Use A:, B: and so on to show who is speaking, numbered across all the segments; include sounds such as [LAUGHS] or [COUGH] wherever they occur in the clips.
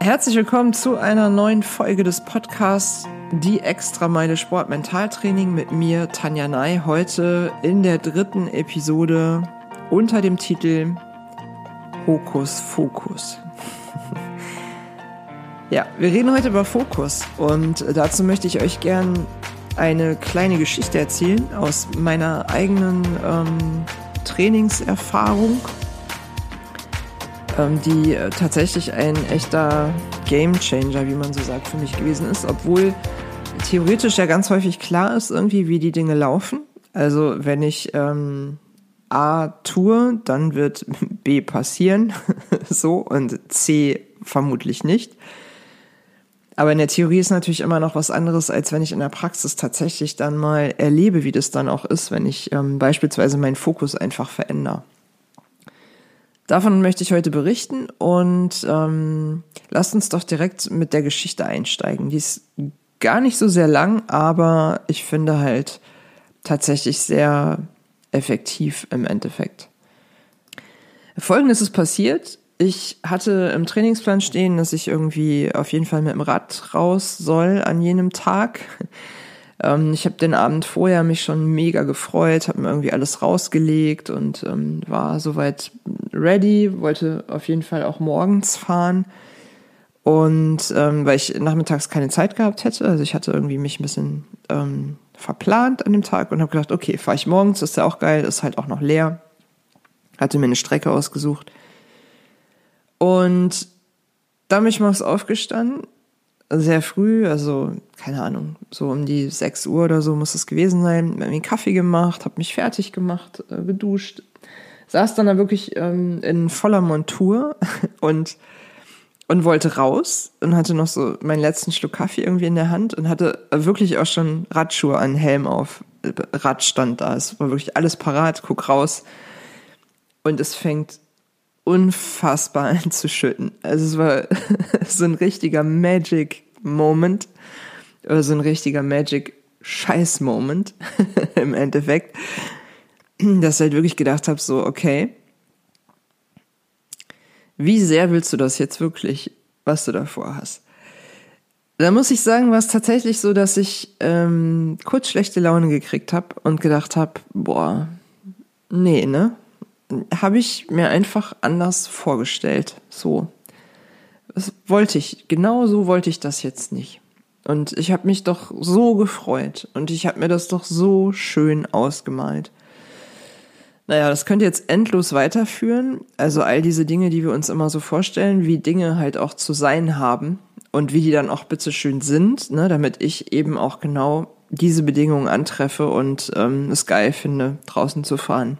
A: Herzlich willkommen zu einer neuen Folge des Podcasts Die Extrameile Sport Mentaltraining mit mir, Tanja Ney, heute in der dritten Episode unter dem Titel Hokus Fokus. [LAUGHS] ja, wir reden heute über Fokus und dazu möchte ich euch gern eine kleine Geschichte erzählen aus meiner eigenen ähm, Trainingserfahrung die äh, tatsächlich ein echter Game Changer, wie man so sagt, für mich gewesen ist, obwohl theoretisch ja ganz häufig klar ist irgendwie, wie die Dinge laufen. Also wenn ich ähm, A tue, dann wird [LAUGHS] B passieren, [LAUGHS] so und C vermutlich nicht. Aber in der Theorie ist natürlich immer noch was anderes, als wenn ich in der Praxis tatsächlich dann mal erlebe, wie das dann auch ist, wenn ich ähm, beispielsweise meinen Fokus einfach verändere. Davon möchte ich heute berichten und ähm, lasst uns doch direkt mit der Geschichte einsteigen. Die ist gar nicht so sehr lang, aber ich finde halt tatsächlich sehr effektiv im Endeffekt. Folgendes ist passiert. Ich hatte im Trainingsplan stehen, dass ich irgendwie auf jeden Fall mit dem Rad raus soll an jenem Tag. Ähm, ich habe den Abend vorher mich schon mega gefreut, habe mir irgendwie alles rausgelegt und ähm, war soweit ready, wollte auf jeden Fall auch morgens fahren. Und ähm, weil ich nachmittags keine Zeit gehabt hätte, also ich hatte irgendwie mich ein bisschen ähm, verplant an dem Tag und habe gedacht, okay, fahre ich morgens, ist ja auch geil, ist halt auch noch leer. Hatte mir eine Strecke ausgesucht. Und da bin ich morgens aufgestanden sehr früh, also keine Ahnung, so um die 6 Uhr oder so muss es gewesen sein, mir einen Kaffee gemacht, habe mich fertig gemacht, äh, geduscht, saß dann da wirklich ähm, in voller Montur [LAUGHS] und und wollte raus und hatte noch so meinen letzten Schluck Kaffee irgendwie in der Hand und hatte wirklich auch schon Radschuhe an Helm auf. Rad stand da. Es war wirklich alles parat, guck raus. Und es fängt unfassbar [LAUGHS] an zu schütten. Also es war [LAUGHS] so ein richtiger Magic Moment oder so ein richtiger Magic Scheiß Moment [LAUGHS] im Endeffekt, dass ich halt wirklich gedacht habe, so okay, wie sehr willst du das jetzt wirklich, was du davor hast? Da muss ich sagen, war es tatsächlich so, dass ich ähm, kurz schlechte Laune gekriegt habe und gedacht habe, boah, nee, ne? Habe ich mir einfach anders vorgestellt. So. Das wollte ich, genau so wollte ich das jetzt nicht. Und ich habe mich doch so gefreut und ich habe mir das doch so schön ausgemalt. Naja, das könnte jetzt endlos weiterführen. Also all diese Dinge, die wir uns immer so vorstellen, wie Dinge halt auch zu sein haben und wie die dann auch bitte schön sind, ne, damit ich eben auch genau diese Bedingungen antreffe und ähm, es geil finde, draußen zu fahren.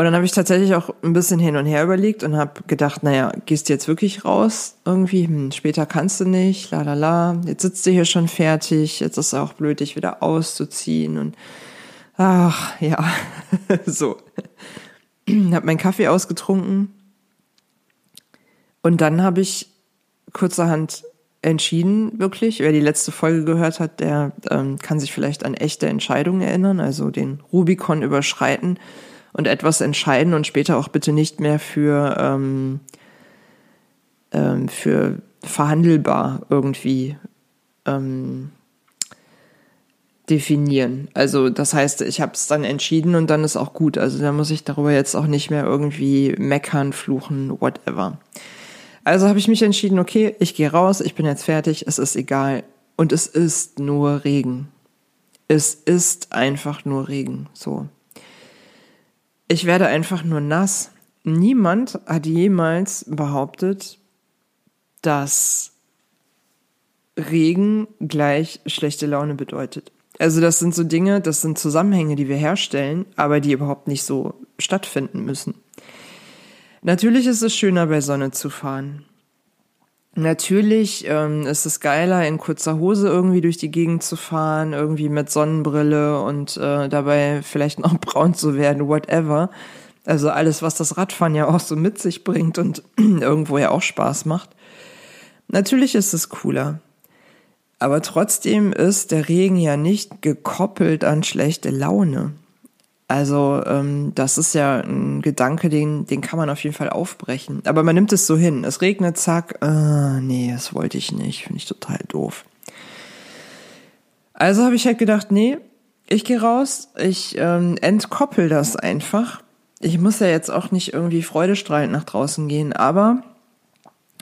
A: Und dann habe ich tatsächlich auch ein bisschen hin und her überlegt und habe gedacht, naja, gehst du jetzt wirklich raus irgendwie? Hm, später kannst du nicht, la la la. Jetzt sitzt du hier schon fertig, jetzt ist es auch blöd, dich wieder auszuziehen und ach ja, [LAUGHS] so. [CLEARS THROAT] habe meinen Kaffee ausgetrunken und dann habe ich kurzerhand entschieden, wirklich. Wer die letzte Folge gehört hat, der ähm, kann sich vielleicht an echte Entscheidungen erinnern, also den Rubikon überschreiten und etwas entscheiden und später auch bitte nicht mehr für, ähm, ähm, für verhandelbar irgendwie ähm, definieren. Also das heißt, ich habe es dann entschieden und dann ist auch gut. Also da muss ich darüber jetzt auch nicht mehr irgendwie meckern, fluchen, whatever. Also habe ich mich entschieden, okay, ich gehe raus, ich bin jetzt fertig, es ist egal. Und es ist nur Regen. Es ist einfach nur Regen. So ich werde einfach nur nass. Niemand hat jemals behauptet, dass Regen gleich schlechte Laune bedeutet. Also das sind so Dinge, das sind Zusammenhänge, die wir herstellen, aber die überhaupt nicht so stattfinden müssen. Natürlich ist es schöner, bei Sonne zu fahren. Natürlich ähm, ist es geiler, in kurzer Hose irgendwie durch die Gegend zu fahren, irgendwie mit Sonnenbrille und äh, dabei vielleicht noch [LAUGHS] braun zu werden, whatever. Also alles, was das Radfahren ja auch so mit sich bringt und [CLEARS THROAT] irgendwo ja auch Spaß macht. Natürlich ist es cooler. Aber trotzdem ist der Regen ja nicht gekoppelt an schlechte Laune. Also ähm, das ist ja ein Gedanke, den, den kann man auf jeden Fall aufbrechen. Aber man nimmt es so hin. Es regnet, zack, äh, nee, das wollte ich nicht. Finde ich total doof. Also habe ich halt gedacht, nee, ich gehe raus, ich ähm, entkoppel das einfach. Ich muss ja jetzt auch nicht irgendwie freudestrahlend nach draußen gehen, aber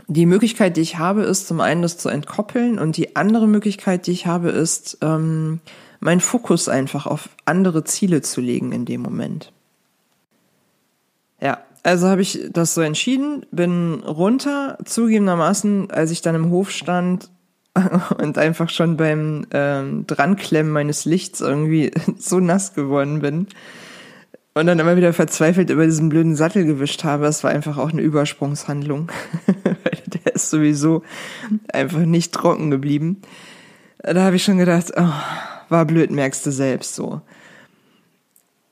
A: die Möglichkeit, die ich habe, ist zum einen das zu entkoppeln und die andere Möglichkeit, die ich habe, ist ähm, meinen Fokus einfach auf andere Ziele zu legen in dem Moment. Ja, also habe ich das so entschieden, bin runter, zugegebenermaßen, als ich dann im Hof stand [LAUGHS] und einfach schon beim ähm, Dranklemmen meines Lichts irgendwie [LAUGHS] so nass geworden bin und dann immer wieder verzweifelt über diesen blöden Sattel gewischt habe. Es war einfach auch eine Übersprungshandlung. [LAUGHS] Der ist sowieso einfach nicht trocken geblieben. Da habe ich schon gedacht, oh, war blöd, merkst du selbst so.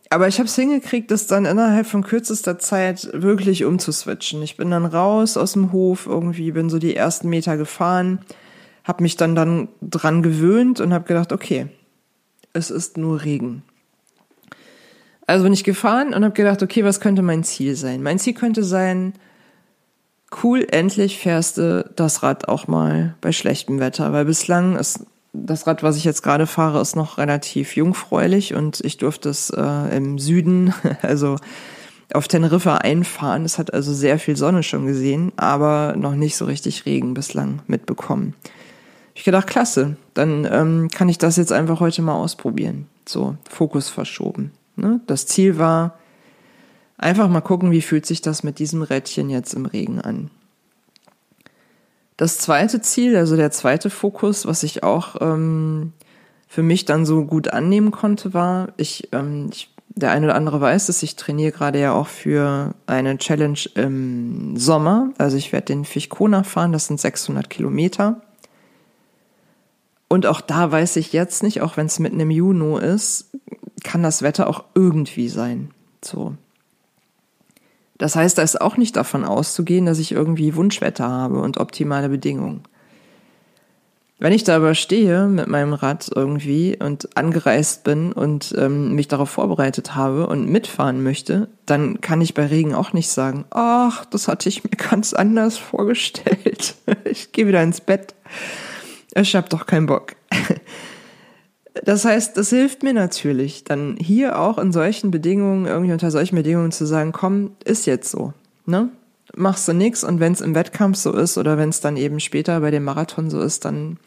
A: Aber ich habe es hingekriegt, das dann innerhalb von kürzester Zeit wirklich umzuswitchen. Ich bin dann raus aus dem Hof, irgendwie bin so die ersten Meter gefahren, habe mich dann dann dran gewöhnt und habe gedacht, okay, es ist nur Regen. Also bin ich gefahren und habe gedacht, okay, was könnte mein Ziel sein? Mein Ziel könnte sein, cool, endlich fährst du das Rad auch mal bei schlechtem Wetter, weil bislang ist das Rad, was ich jetzt gerade fahre, ist noch relativ jungfräulich und ich durfte es äh, im Süden, [LAUGHS] also auf Teneriffa einfahren. Es hat also sehr viel Sonne schon gesehen, aber noch nicht so richtig Regen bislang mitbekommen. Ich gedacht, klasse, dann ähm, kann ich das jetzt einfach heute mal ausprobieren. So, Fokus verschoben. Ne? Das Ziel war, einfach mal gucken, wie fühlt sich das mit diesem Rädchen jetzt im Regen an. Das zweite Ziel, also der zweite Fokus, was ich auch ähm, für mich dann so gut annehmen konnte, war, ich, ähm, ich der eine oder andere weiß es, ich trainiere gerade ja auch für eine Challenge im Sommer. Also ich werde den Fichkona fahren, das sind 600 Kilometer. Und auch da weiß ich jetzt nicht, auch wenn es mitten im Juni ist, kann das Wetter auch irgendwie sein. So. Das heißt, da ist auch nicht davon auszugehen, dass ich irgendwie Wunschwetter habe und optimale Bedingungen. Wenn ich da aber stehe mit meinem Rad irgendwie und angereist bin und ähm, mich darauf vorbereitet habe und mitfahren möchte, dann kann ich bei Regen auch nicht sagen, ach, das hatte ich mir [LAUGHS] ganz anders vorgestellt. [LAUGHS] ich gehe wieder ins Bett. Ich hab doch keinen Bock. [LAUGHS] Das heißt, das hilft mir natürlich, dann hier auch in solchen Bedingungen, irgendwie unter solchen Bedingungen zu sagen, komm, ist jetzt so, ne? Machst du nix und wenn es im Wettkampf so ist oder wenn es dann eben später bei dem Marathon so ist, dann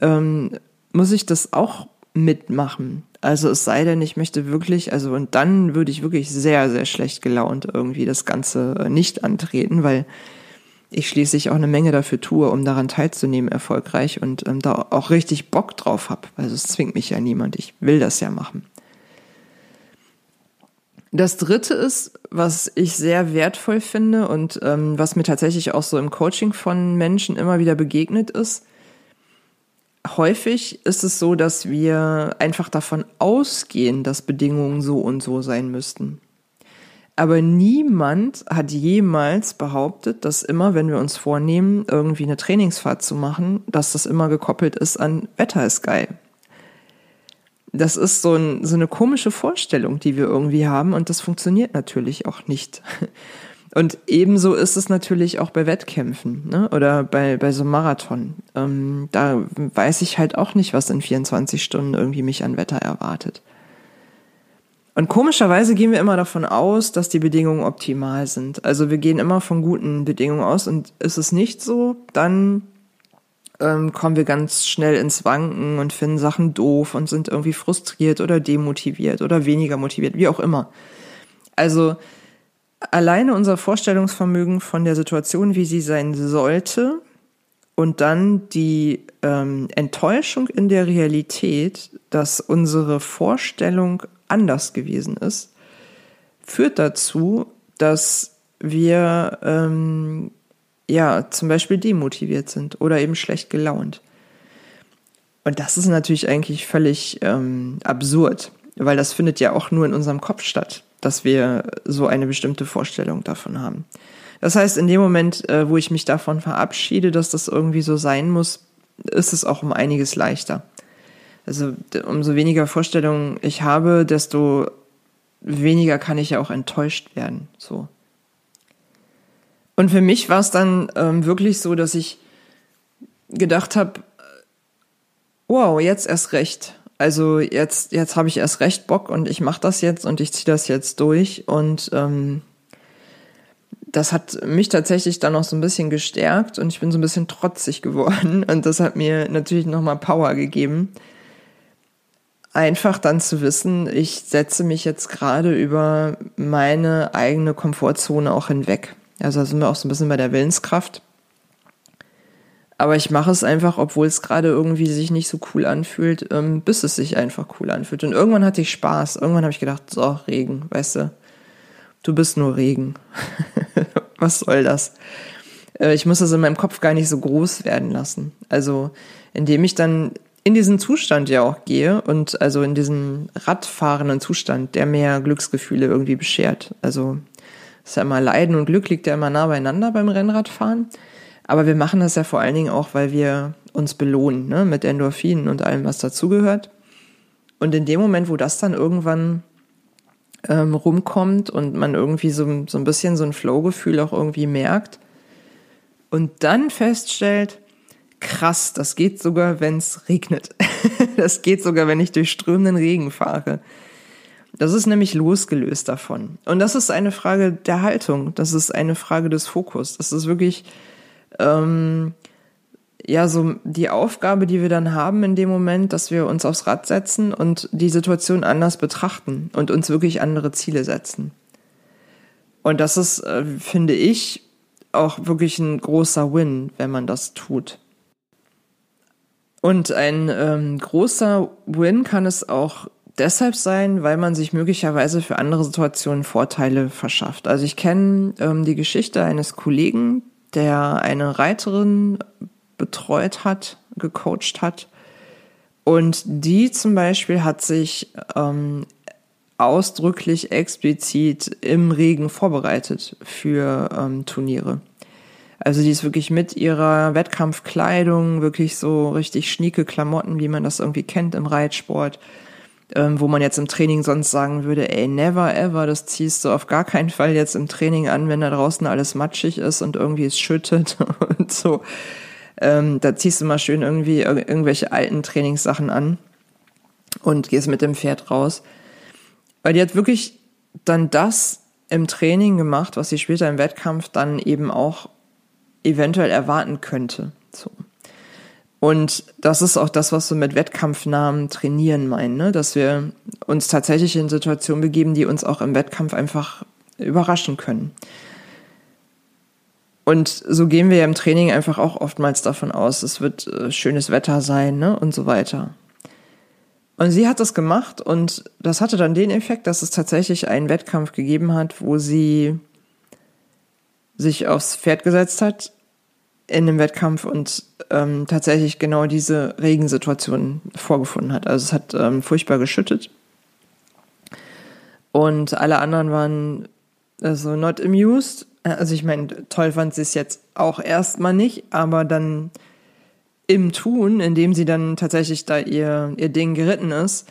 A: ähm, muss ich das auch mitmachen. Also es sei denn, ich möchte wirklich, also und dann würde ich wirklich sehr, sehr schlecht gelaunt irgendwie das Ganze nicht antreten, weil ich schließlich auch eine Menge dafür tue, um daran teilzunehmen, erfolgreich und ähm, da auch richtig Bock drauf habe. Also es zwingt mich ja niemand, ich will das ja machen. Das dritte ist, was ich sehr wertvoll finde und ähm, was mir tatsächlich auch so im Coaching von Menschen immer wieder begegnet ist. Häufig ist es so, dass wir einfach davon ausgehen, dass Bedingungen so und so sein müssten. Aber niemand hat jemals behauptet, dass immer, wenn wir uns vornehmen, irgendwie eine Trainingsfahrt zu machen, dass das immer gekoppelt ist an Wetter ist geil. Das ist so, ein, so eine komische Vorstellung, die wir irgendwie haben und das funktioniert natürlich auch nicht. [LAUGHS] Und ebenso ist es natürlich auch bei Wettkämpfen ne? oder bei, bei so einem Marathon. Ähm, da weiß ich halt auch nicht, was in 24 Stunden irgendwie mich an Wetter erwartet. Und komischerweise gehen wir immer davon aus, dass die Bedingungen optimal sind. Also wir gehen immer von guten Bedingungen aus und ist es nicht so, dann ähm, kommen wir ganz schnell ins Wanken und finden Sachen doof und sind irgendwie frustriert oder demotiviert oder weniger motiviert, wie auch immer. Also alleine unser Vorstellungsvermögen von der Situation, wie sie sein sollte, und dann die ähm, Enttäuschung in der Realität, dass unsere Vorstellung anders gewesen ist, führt dazu, dass wir ähm, ja zum Beispiel demotiviert sind oder eben schlecht gelaunt. Und das ist natürlich eigentlich völlig ähm, absurd, weil das findet ja auch nur in unserem Kopf statt, dass wir so eine bestimmte Vorstellung davon haben. Das heißt, in dem Moment, äh, wo ich mich davon verabschiede, dass das irgendwie so sein muss, ist es auch um einiges leichter. Also umso weniger Vorstellungen ich habe, desto weniger kann ich ja auch enttäuscht werden. So. Und für mich war es dann ähm, wirklich so, dass ich gedacht habe, wow, jetzt erst recht. Also jetzt, jetzt habe ich erst recht Bock und ich mache das jetzt und ich ziehe das jetzt durch. Und ähm, das hat mich tatsächlich dann noch so ein bisschen gestärkt und ich bin so ein bisschen trotzig [LAUGHS] geworden. Und das hat mir natürlich nochmal Power gegeben. Einfach dann zu wissen, ich setze mich jetzt gerade über meine eigene Komfortzone auch hinweg. Also da sind wir auch so ein bisschen bei der Willenskraft. Aber ich mache es einfach, obwohl es gerade irgendwie sich nicht so cool anfühlt, ähm, bis es sich einfach cool anfühlt. Und irgendwann hatte ich Spaß. Irgendwann habe ich gedacht, so, Regen, weißt du, du bist nur Regen. [LAUGHS] Was soll das? Äh, ich muss das in meinem Kopf gar nicht so groß werden lassen. Also, indem ich dann in diesen Zustand ja auch gehe und also in diesen radfahrenden Zustand, der mehr Glücksgefühle irgendwie beschert. Also, ist ja immer Leiden und Glück liegt ja immer nah beieinander beim Rennradfahren. Aber wir machen das ja vor allen Dingen auch, weil wir uns belohnen, ne, mit Endorphinen und allem, was dazugehört. Und in dem Moment, wo das dann irgendwann ähm, rumkommt und man irgendwie so, so ein bisschen so ein Flow-Gefühl auch irgendwie merkt und dann feststellt, krass, das geht sogar, wenn es regnet. [LAUGHS] das geht sogar, wenn ich durch strömenden Regen fahre. Das ist nämlich losgelöst davon. Und das ist eine Frage der Haltung. Das ist eine Frage des Fokus. Das ist wirklich ähm, ja so die Aufgabe, die wir dann haben in dem Moment, dass wir uns aufs Rad setzen und die Situation anders betrachten und uns wirklich andere Ziele setzen. Und das ist, äh, finde ich, auch wirklich ein großer Win, wenn man das tut. Und ein ähm, großer Win kann es auch deshalb sein, weil man sich möglicherweise für andere Situationen Vorteile verschafft. Also ich kenne ähm, die Geschichte eines Kollegen, der eine Reiterin betreut hat, gecoacht hat. Und die zum Beispiel hat sich ähm, ausdrücklich explizit im Regen vorbereitet für ähm, Turniere. Also die ist wirklich mit ihrer Wettkampfkleidung, wirklich so richtig schnieke Klamotten, wie man das irgendwie kennt im Reitsport, ähm, wo man jetzt im Training sonst sagen würde, ey, never ever, das ziehst du auf gar keinen Fall jetzt im Training an, wenn da draußen alles matschig ist und irgendwie es schüttet [LAUGHS] und so. Ähm, da ziehst du mal schön irgendwie irgendwelche alten Trainingssachen an und gehst mit dem Pferd raus. Weil die hat wirklich dann das im Training gemacht, was sie später im Wettkampf dann eben auch eventuell erwarten könnte. So. Und das ist auch das, was wir mit Wettkampfnamen trainieren meinen, ne? dass wir uns tatsächlich in Situationen begeben, die uns auch im Wettkampf einfach überraschen können. Und so gehen wir ja im Training einfach auch oftmals davon aus, es wird äh, schönes Wetter sein ne? und so weiter. Und sie hat das gemacht und das hatte dann den Effekt, dass es tatsächlich einen Wettkampf gegeben hat, wo sie sich aufs Pferd gesetzt hat in dem Wettkampf und ähm, tatsächlich genau diese Regensituation vorgefunden hat. Also es hat ähm, furchtbar geschüttet. Und alle anderen waren also not amused. Also ich meine, toll fand sie es jetzt auch erstmal nicht, aber dann im Tun, indem sie dann tatsächlich da ihr, ihr Ding geritten ist,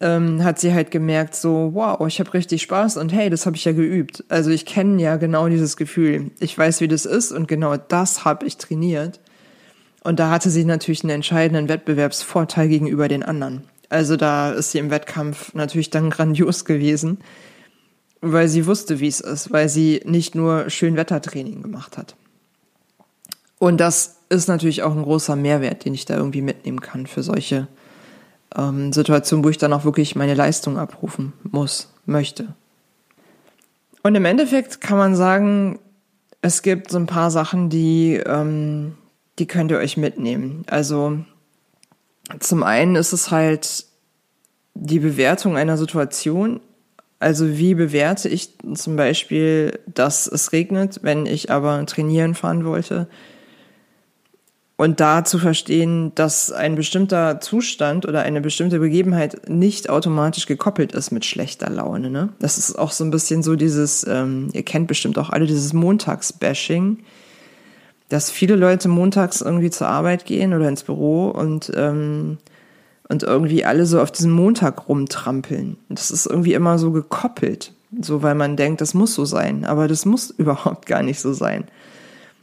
A: ähm, hat sie halt gemerkt, so, wow, ich habe richtig Spaß und hey, das habe ich ja geübt. Also ich kenne ja genau dieses Gefühl. Ich weiß, wie das ist und genau das habe ich trainiert. Und da hatte sie natürlich einen entscheidenden Wettbewerbsvorteil gegenüber den anderen. Also da ist sie im Wettkampf natürlich dann grandios gewesen, weil sie wusste, wie es ist, weil sie nicht nur Schönwettertraining gemacht hat. Und das ist natürlich auch ein großer Mehrwert, den ich da irgendwie mitnehmen kann für solche ähm, Situation, wo ich dann auch wirklich meine Leistung abrufen muss, möchte. Und im Endeffekt kann man sagen, es gibt so ein paar Sachen, die, ähm, die könnt ihr euch mitnehmen. Also zum einen ist es halt die Bewertung einer Situation. Also wie bewerte ich zum Beispiel, dass es regnet, wenn ich aber trainieren fahren wollte? Und da zu verstehen, dass ein bestimmter Zustand oder eine bestimmte Begebenheit nicht automatisch gekoppelt ist mit schlechter Laune. Ne? Das ist auch so ein bisschen so dieses, ähm, ihr kennt bestimmt auch alle dieses Montagsbashing, dass viele Leute montags irgendwie zur Arbeit gehen oder ins Büro und, ähm, und irgendwie alle so auf diesem Montag rumtrampeln. Das ist irgendwie immer so gekoppelt, so weil man denkt, das muss so sein, aber das muss [LAUGHS] überhaupt gar nicht so sein.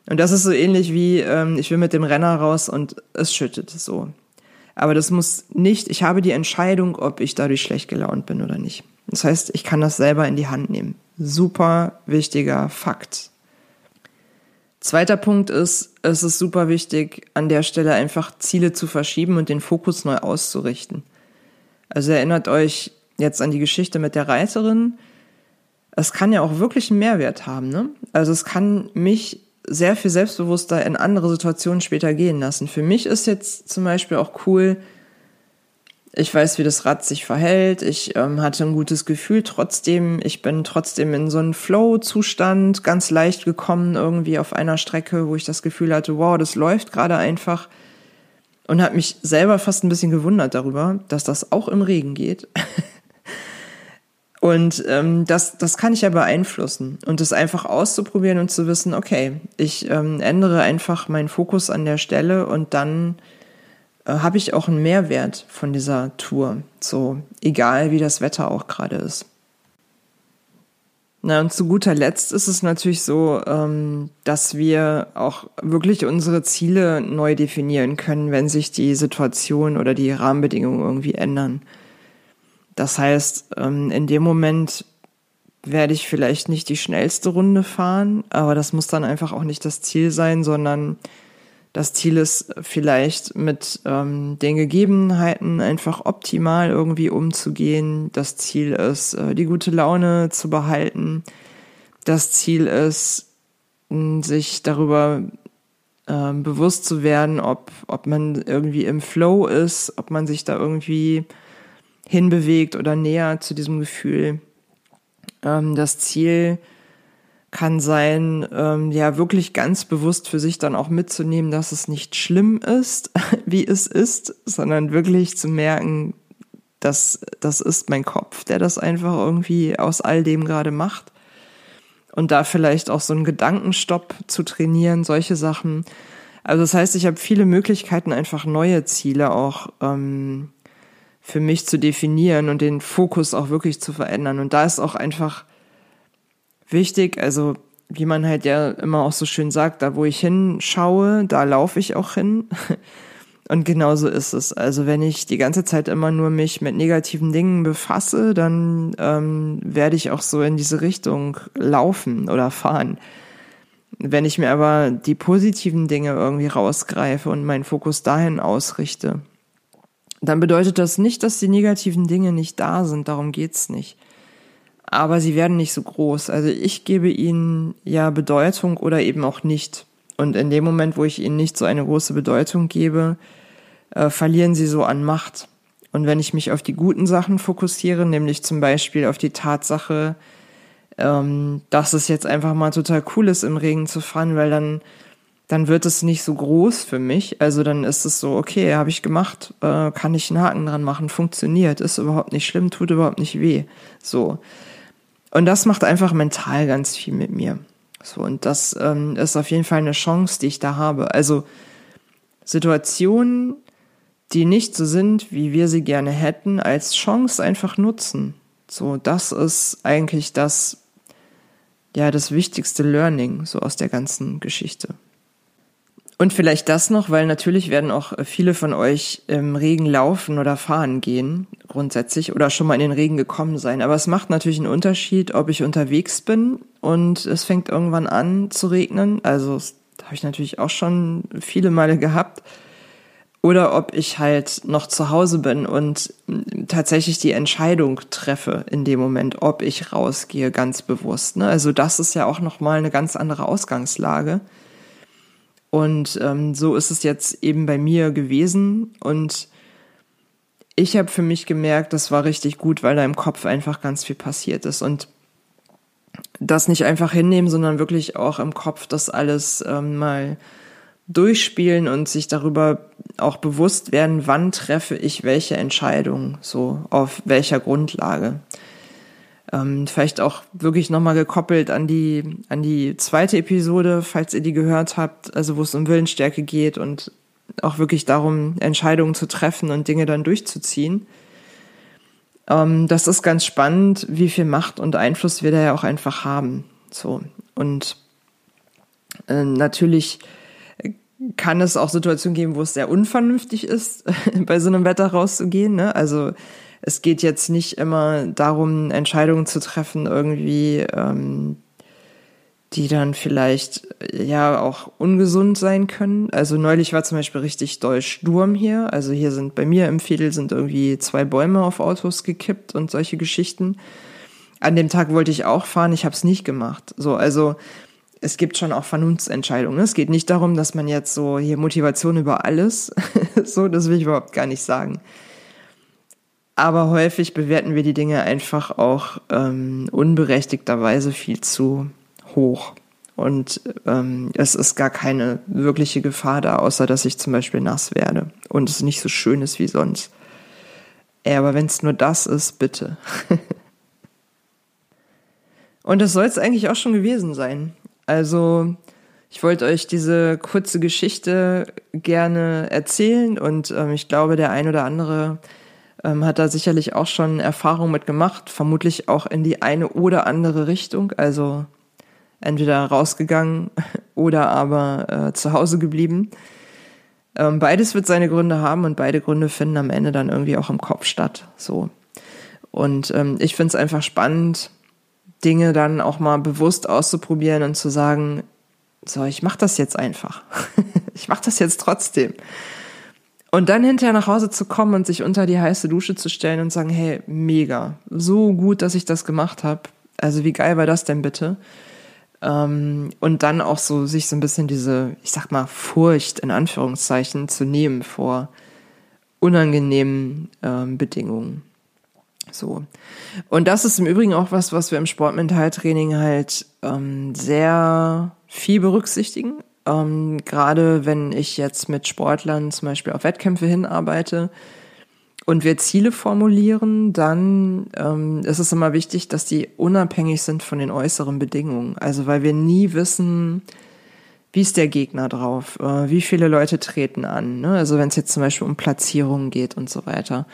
A: Und das ist so ähnlich wie, ähm, ich will mit dem Renner raus und es schüttet so. Aber das muss nicht, ich habe die Entscheidung, ob ich dadurch schlecht gelaunt bin oder nicht. Das heißt, ich kann das selber in die Hand nehmen. Super wichtiger Fakt. Zweiter Punkt ist, es ist super wichtig, an der Stelle einfach Ziele zu verschieben und den Fokus neu auszurichten. Also erinnert euch jetzt an die Geschichte mit der Reiterin. Es kann ja auch wirklich einen Mehrwert haben. Ne? Also es kann mich sehr viel selbstbewusster in andere Situationen später gehen lassen. Für mich ist jetzt zum Beispiel auch cool, ich weiß, wie das Rad sich verhält. Ich ähm, hatte ein gutes Gefühl trotzdem. Ich bin trotzdem in so einen Flow-Zustand ganz leicht gekommen, irgendwie auf einer Strecke, wo ich das Gefühl hatte, wow, das läuft gerade einfach. Und habe mich selber fast ein bisschen gewundert darüber, dass das auch im Regen geht. [LAUGHS] und ähm, das, das kann ich ja beeinflussen. Und das einfach auszuprobieren und zu wissen, okay, ich ähm, ändere einfach meinen Fokus an der Stelle und dann äh, habe ich auch einen Mehrwert von dieser Tour. So, egal wie das Wetter auch gerade ist. Na, und zu guter Letzt ist es natürlich so, ähm, dass wir auch wirklich unsere Ziele neu definieren können, wenn sich die Situation oder die Rahmenbedingungen irgendwie ändern. Das heißt, ähm, in dem Moment werde ich vielleicht nicht die schnellste Runde fahren, aber das muss dann einfach auch nicht das Ziel sein, sondern das Ziel ist vielleicht mit ähm, den Gegebenheiten einfach optimal irgendwie umzugehen. Das Ziel ist, äh, die gute Laune zu behalten. Das Ziel ist, sich darüber äh, bewusst zu werden, ob, ob man irgendwie im Flow ist, ob man sich da irgendwie hinbewegt oder näher zu diesem Gefühl. Ähm, das Ziel kann sein, ähm, ja, wirklich ganz bewusst für sich dann auch mitzunehmen, dass es nicht schlimm ist, [LAUGHS] wie es ist, sondern wirklich zu merken, dass das ist mein Kopf, der das einfach irgendwie aus all dem gerade macht. Und da vielleicht auch so einen Gedankenstopp zu trainieren, solche Sachen. Also das heißt, ich habe viele Möglichkeiten, einfach neue Ziele auch ähm, für mich zu definieren und den Fokus auch wirklich zu verändern. Und da ist auch einfach wichtig. Also wie man halt ja immer auch so schön sagt, da wo ich hinschaue, da laufe ich auch hin. [LAUGHS] Und genauso ist es. Also wenn ich die ganze Zeit immer nur mich mit negativen Dingen befasse, dann ähm, werde ich auch so in diese Richtung laufen oder fahren. Wenn ich mir aber die positiven Dinge irgendwie rausgreife und meinen Fokus dahin ausrichte, dann bedeutet das nicht, dass die negativen Dinge nicht da sind. Darum geht's nicht aber sie werden nicht so groß. Also ich gebe ihnen ja Bedeutung oder eben auch nicht. Und in dem Moment, wo ich ihnen nicht so eine große Bedeutung gebe, äh, verlieren sie so an Macht. Und wenn ich mich auf die guten Sachen fokussiere, nämlich zum Beispiel auf die Tatsache, ähm, dass es jetzt einfach mal total cool ist, im Regen zu fahren, weil dann, dann wird es nicht so groß für mich. Also dann ist es so, okay, habe ich gemacht, äh, kann ich einen Haken dran machen, funktioniert, ist überhaupt nicht schlimm, tut überhaupt nicht weh. So. Und das macht einfach mental ganz viel mit mir. So, und das ähm, ist auf jeden Fall eine Chance, die ich da habe. Also Situationen, die nicht so sind, wie wir sie gerne hätten, als Chance einfach nutzen. So, das ist eigentlich das, ja, das wichtigste Learning so aus der ganzen Geschichte. Und vielleicht das noch, weil natürlich werden auch viele von euch im Regen laufen oder fahren gehen, grundsätzlich, oder schon mal in den Regen gekommen sein. Aber es macht natürlich einen Unterschied, ob ich unterwegs bin und es fängt irgendwann an zu regnen. Also das habe ich natürlich auch schon viele Male gehabt. Oder ob ich halt noch zu Hause bin und tatsächlich die Entscheidung treffe in dem Moment, ob ich rausgehe, ganz bewusst. Ne? Also das ist ja auch nochmal eine ganz andere Ausgangslage. Und ähm, so ist es jetzt eben bei mir gewesen. Und ich habe für mich gemerkt, das war richtig gut, weil da im Kopf einfach ganz viel passiert ist. Und das nicht einfach hinnehmen, sondern wirklich auch im Kopf das alles ähm, mal durchspielen und sich darüber auch bewusst werden, wann treffe ich welche Entscheidung, so auf welcher Grundlage. Ähm, vielleicht auch wirklich nochmal gekoppelt an die, an die zweite Episode, falls ihr die gehört habt, also wo es um Willensstärke geht und auch wirklich darum, Entscheidungen zu treffen und Dinge dann durchzuziehen. Ähm, das ist ganz spannend, wie viel Macht und Einfluss wir da ja auch einfach haben. So. Und äh, natürlich kann es auch Situationen geben, wo es sehr unvernünftig ist, [LAUGHS] bei so einem Wetter rauszugehen. Ne? Also es geht jetzt nicht immer darum, Entscheidungen zu treffen, irgendwie, ähm, die dann vielleicht ja auch ungesund sein können. Also neulich war zum Beispiel richtig doll Sturm hier. Also hier sind bei mir im Viertel sind irgendwie zwei Bäume auf Autos gekippt und solche Geschichten. An dem Tag wollte ich auch fahren, ich habe es nicht gemacht. So, also es gibt schon auch Vernunftsentscheidungen. Es geht nicht darum, dass man jetzt so hier Motivation über alles, [LAUGHS] so, das will ich überhaupt gar nicht sagen. Aber häufig bewerten wir die Dinge einfach auch ähm, unberechtigterweise viel zu hoch. Und ähm, es ist gar keine wirkliche Gefahr da, außer dass ich zum Beispiel nass werde und es nicht so schön ist wie sonst. Ja, aber wenn es nur das ist, bitte. [LAUGHS] und das soll es eigentlich auch schon gewesen sein. Also ich wollte euch diese kurze Geschichte gerne erzählen und ähm, ich glaube, der ein oder andere ähm, hat da sicherlich auch schon Erfahrung mit gemacht, vermutlich auch in die eine oder andere Richtung, also entweder rausgegangen [LAUGHS] oder aber äh, zu Hause geblieben. Ähm, beides wird seine Gründe haben und beide Gründe finden am Ende dann irgendwie auch im Kopf statt. So. Und ähm, ich finde es einfach spannend, Dinge dann auch mal bewusst auszuprobieren und zu sagen, so, ich mach das jetzt einfach. [LAUGHS] ich mach das jetzt trotzdem. Und dann hinterher nach Hause zu kommen und sich unter die heiße Dusche zu stellen und sagen, hey, mega, so gut, dass ich das gemacht habe. Also wie geil war das denn bitte? Ähm, und dann auch so sich so ein bisschen diese, ich sag mal, Furcht in Anführungszeichen zu nehmen vor unangenehmen ähm, Bedingungen. So. Und das ist im Übrigen auch was, was wir im Sportmentaltraining halt ähm, sehr viel berücksichtigen. Ähm, Gerade wenn ich jetzt mit Sportlern zum Beispiel auf Wettkämpfe hinarbeite und wir Ziele formulieren, dann ähm, ist es immer wichtig, dass die unabhängig sind von den äußeren Bedingungen. Also weil wir nie wissen, wie ist der Gegner drauf, äh, wie viele Leute treten an. Ne? Also wenn es jetzt zum Beispiel um Platzierungen geht und so weiter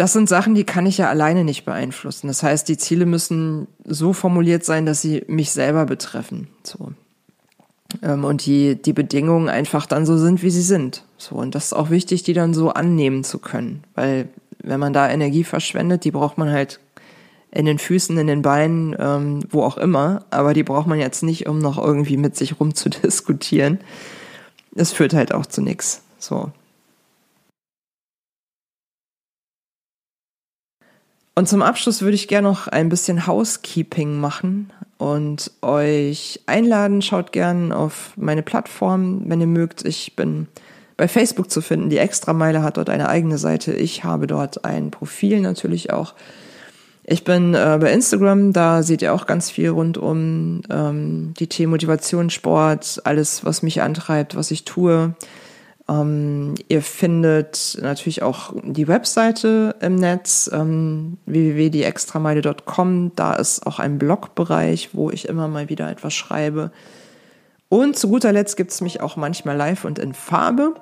A: das sind Sachen, die kann ich ja alleine nicht beeinflussen. Das heißt, die Ziele müssen so formuliert sein, dass sie mich selber betreffen. So. Ähm, und die, die Bedingungen einfach dann so sind, wie sie sind. So. Und das ist auch wichtig, die dann so annehmen zu können. Weil, wenn man da Energie verschwendet, die braucht man halt in den Füßen, in den Beinen, ähm, wo auch immer. Aber die braucht man jetzt nicht, um noch irgendwie mit sich rumzudiskutieren. Es führt halt auch zu nichts. So. Und zum Abschluss würde ich gerne noch ein bisschen Housekeeping machen und euch einladen. Schaut gern auf meine Plattform, wenn ihr mögt. Ich bin bei Facebook zu finden. Die Extrameile hat dort eine eigene Seite. Ich habe dort ein Profil natürlich auch. Ich bin äh, bei Instagram, da seht ihr auch ganz viel rund um ähm, die Themen Motivation, Sport, alles, was mich antreibt, was ich tue. Ähm, ihr findet natürlich auch die Webseite im Netz, ähm, www.diextrameile.com. Da ist auch ein Blogbereich, wo ich immer mal wieder etwas schreibe. Und zu guter Letzt gibt es mich auch manchmal live und in Farbe.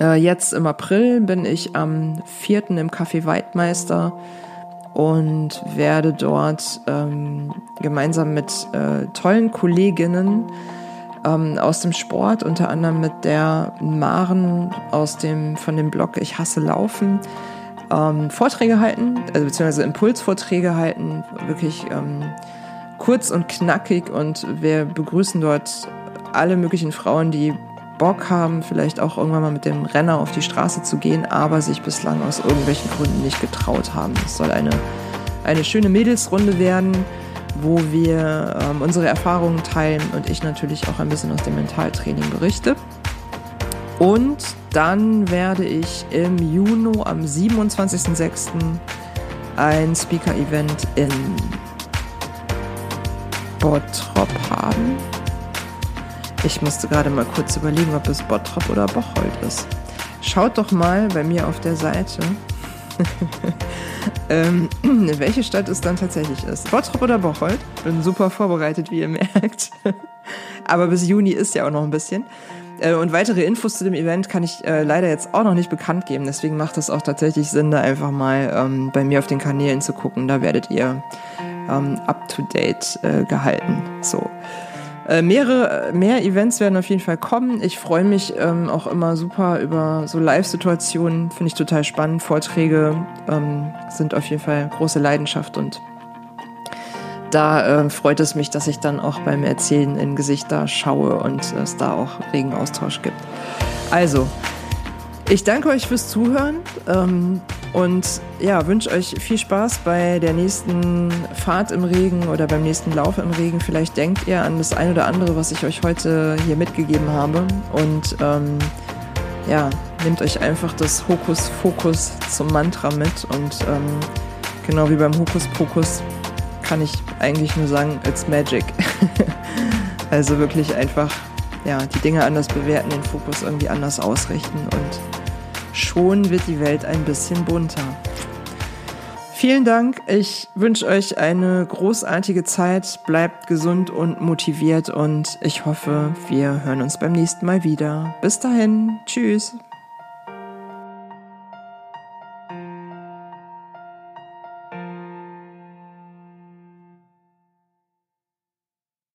A: Äh, jetzt im April bin ich am 4. im Café Weidmeister und werde dort ähm, gemeinsam mit äh, tollen Kolleginnen ähm, aus dem Sport, unter anderem mit der Maren aus dem, von dem Blog Ich hasse Laufen, ähm, Vorträge halten, also beziehungsweise Impulsvorträge halten, wirklich ähm, kurz und knackig und wir begrüßen dort alle möglichen Frauen, die Bock haben, vielleicht auch irgendwann mal mit dem Renner auf die Straße zu gehen, aber sich bislang aus irgendwelchen Gründen nicht getraut haben. Es soll eine, eine schöne Mädelsrunde werden wo wir ähm, unsere Erfahrungen teilen und ich natürlich auch ein bisschen aus dem Mentaltraining berichte. Und dann werde ich im Juni am 27.06. ein Speaker-Event in Bottrop haben. Ich musste gerade mal kurz überlegen, ob es Bottrop oder Bocholt ist. Schaut doch mal bei mir auf der Seite. [LAUGHS] ähm, [CLEARS THROAT] welche Stadt es dann tatsächlich ist. Bottrop oder Bocholt? Bin super vorbereitet, wie ihr merkt. [LAUGHS] Aber bis Juni ist ja auch noch ein bisschen. äh, und weitere Infos zu dem Event kann ich äh, leider jetzt auch noch nicht bekannt geben. Deswegen macht es auch tatsächlich Sinn, da einfach mal ähm, bei mir auf den Kanälen zu gucken. Da werdet ihr ähm, up to date äh, gehalten. So. Äh, mehrere, mehr Events werden auf jeden Fall kommen. Ich freue mich ähm, auch immer super über so Live-Situationen. Finde ich total spannend. Vorträge ähm, sind auf jeden Fall große Leidenschaft und da äh, freut es mich, dass ich dann auch beim Erzählen in Gesichter schaue und es da auch regen Austausch gibt. Also, ich danke euch fürs Zuhören ähm, und ja, wünsche euch viel Spaß bei der nächsten Fahrt im Regen oder beim nächsten Lauf im Regen. Vielleicht denkt ihr an das ein oder andere, was ich euch heute hier mitgegeben habe und ähm, ja, nehmt euch einfach das Hokus-Fokus zum Mantra mit und ähm, genau wie beim Hokus-Pokus kann ich eigentlich nur sagen, it's magic. [LAUGHS] also wirklich einfach, ja, die Dinge anders bewerten, den Fokus irgendwie anders ausrichten und schon wird die Welt ein bisschen bunter. Vielen Dank. Ich wünsche euch eine großartige Zeit. Bleibt gesund und motiviert und ich hoffe, wir hören uns beim nächsten Mal wieder. Bis dahin. Tschüss.